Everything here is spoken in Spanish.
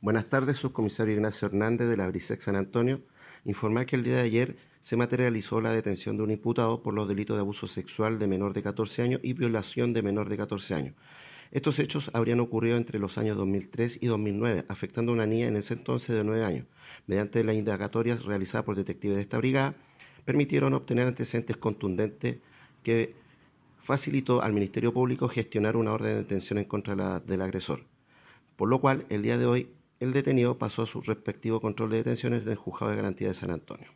Buenas tardes, subcomisario Ignacio Hernández de la Brisex San Antonio. Informar que el día de ayer se materializó la detención de un imputado por los delitos de abuso sexual de menor de 14 años y violación de menor de 14 años. Estos hechos habrían ocurrido entre los años 2003 y 2009, afectando a una niña en ese entonces de 9 años. Mediante las indagatorias realizadas por detectives de esta brigada, permitieron obtener antecedentes contundentes que facilitó al Ministerio Público gestionar una orden de detención en contra del agresor. Por lo cual, el día de hoy, el detenido pasó a su respectivo control de detenciones en el Juzgado de Garantía de San Antonio.